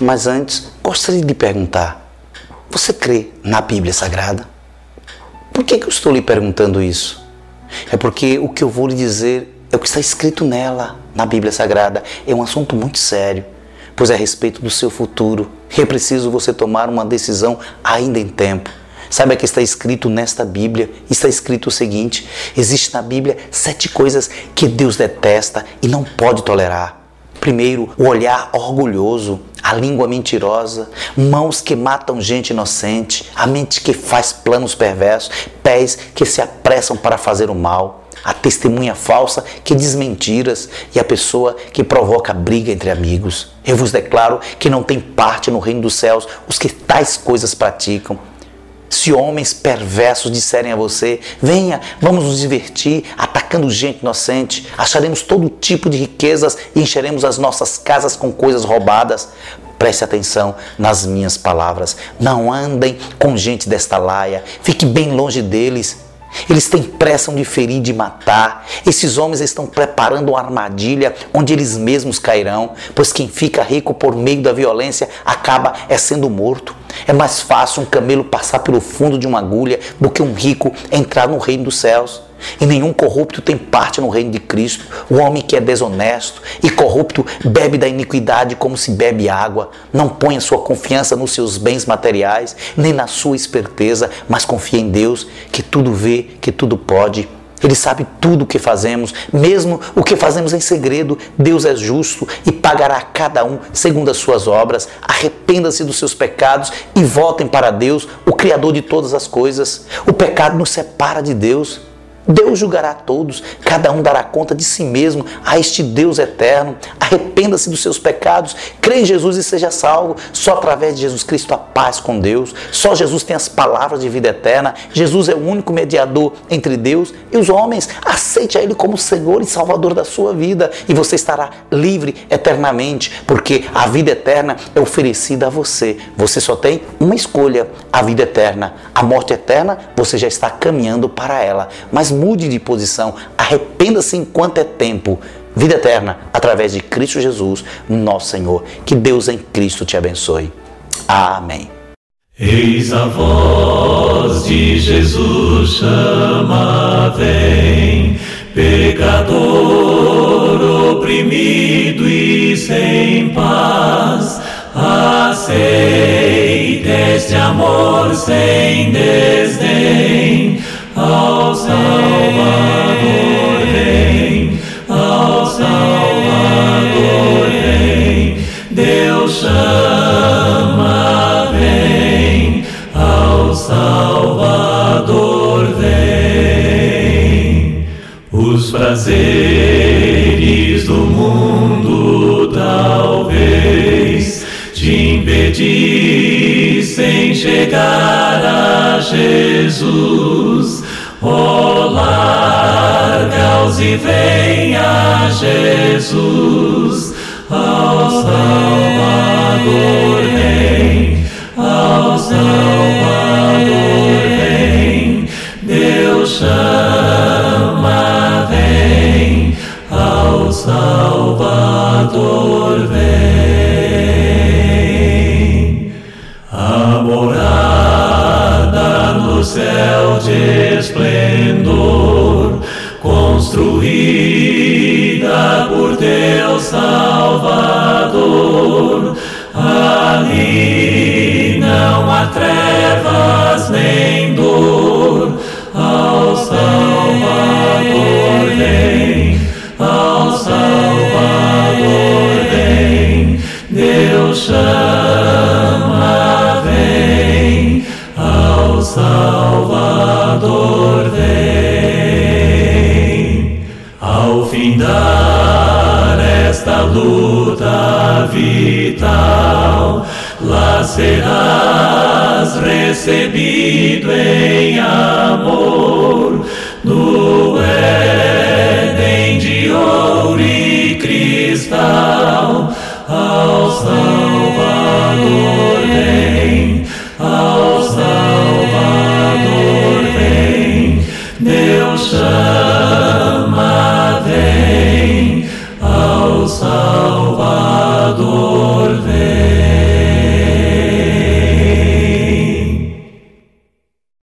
mas antes, gostaria de perguntar: você crê na Bíblia Sagrada? Por que, que eu estou lhe perguntando isso? É porque o que eu vou lhe dizer é o que está escrito nela, na Bíblia Sagrada. É um assunto muito sério, pois é a respeito do seu futuro. E é preciso você tomar uma decisão ainda em tempo. Saiba que está escrito nesta Bíblia, está escrito o seguinte: existe na Bíblia sete coisas que Deus detesta e não pode tolerar. Primeiro, o olhar orgulhoso, a língua mentirosa, mãos que matam gente inocente, a mente que faz planos perversos, pés que se apressam para fazer o mal, a testemunha falsa que diz mentiras e a pessoa que provoca briga entre amigos. Eu vos declaro que não tem parte no reino dos céus os que tais coisas praticam. Se homens perversos disserem a você: venha, vamos nos divertir atacando gente inocente, acharemos todo tipo de riquezas e encheremos as nossas casas com coisas roubadas. Preste atenção nas minhas palavras. Não andem com gente desta laia. Fique bem longe deles. Eles têm pressa de ferir, de matar. Esses homens estão preparando uma armadilha onde eles mesmos cairão, pois quem fica rico por meio da violência acaba é sendo morto. É mais fácil um camelo passar pelo fundo de uma agulha do que um rico entrar no reino dos céus. E nenhum corrupto tem parte no reino de Cristo. O homem que é desonesto e corrupto bebe da iniquidade como se bebe água. Não põe a sua confiança nos seus bens materiais, nem na sua esperteza, mas confia em Deus, que tudo vê, que tudo pode ele sabe tudo o que fazemos, mesmo o que fazemos em segredo. Deus é justo e pagará a cada um segundo as suas obras. Arrependa-se dos seus pecados e voltem para Deus, o Criador de todas as coisas. O pecado nos separa de Deus. Deus julgará todos, cada um dará conta de si mesmo a este Deus eterno. Arrependa-se dos seus pecados, crê em Jesus e seja salvo. Só através de Jesus Cristo há paz com Deus. Só Jesus tem as palavras de vida eterna. Jesus é o único mediador entre Deus e os homens. Aceite a Ele como Senhor e Salvador da sua vida e você estará livre eternamente, porque a vida eterna é oferecida a você. Você só tem uma escolha: a vida eterna. A morte eterna, você já está caminhando para ela. Mas mude de posição, arrependa-se enquanto é tempo. Vida eterna através de Cristo Jesus, nosso Senhor. Que Deus em Cristo te abençoe. Amém. Eis a voz de Jesus chama, vem, pecador oprimido e sem paz. Aceita amor sem desdém ao Salvador vem, ao Salvador vem, Deus chama, vem, ao Salvador vem. Os prazeres do mundo talvez te impedissem chegar a Jesus. Oh, larga-os e vem a Jesus, vida por teu Salvador. Ali não há trevas vital, lá serás recebido em amor no Éden de ouro.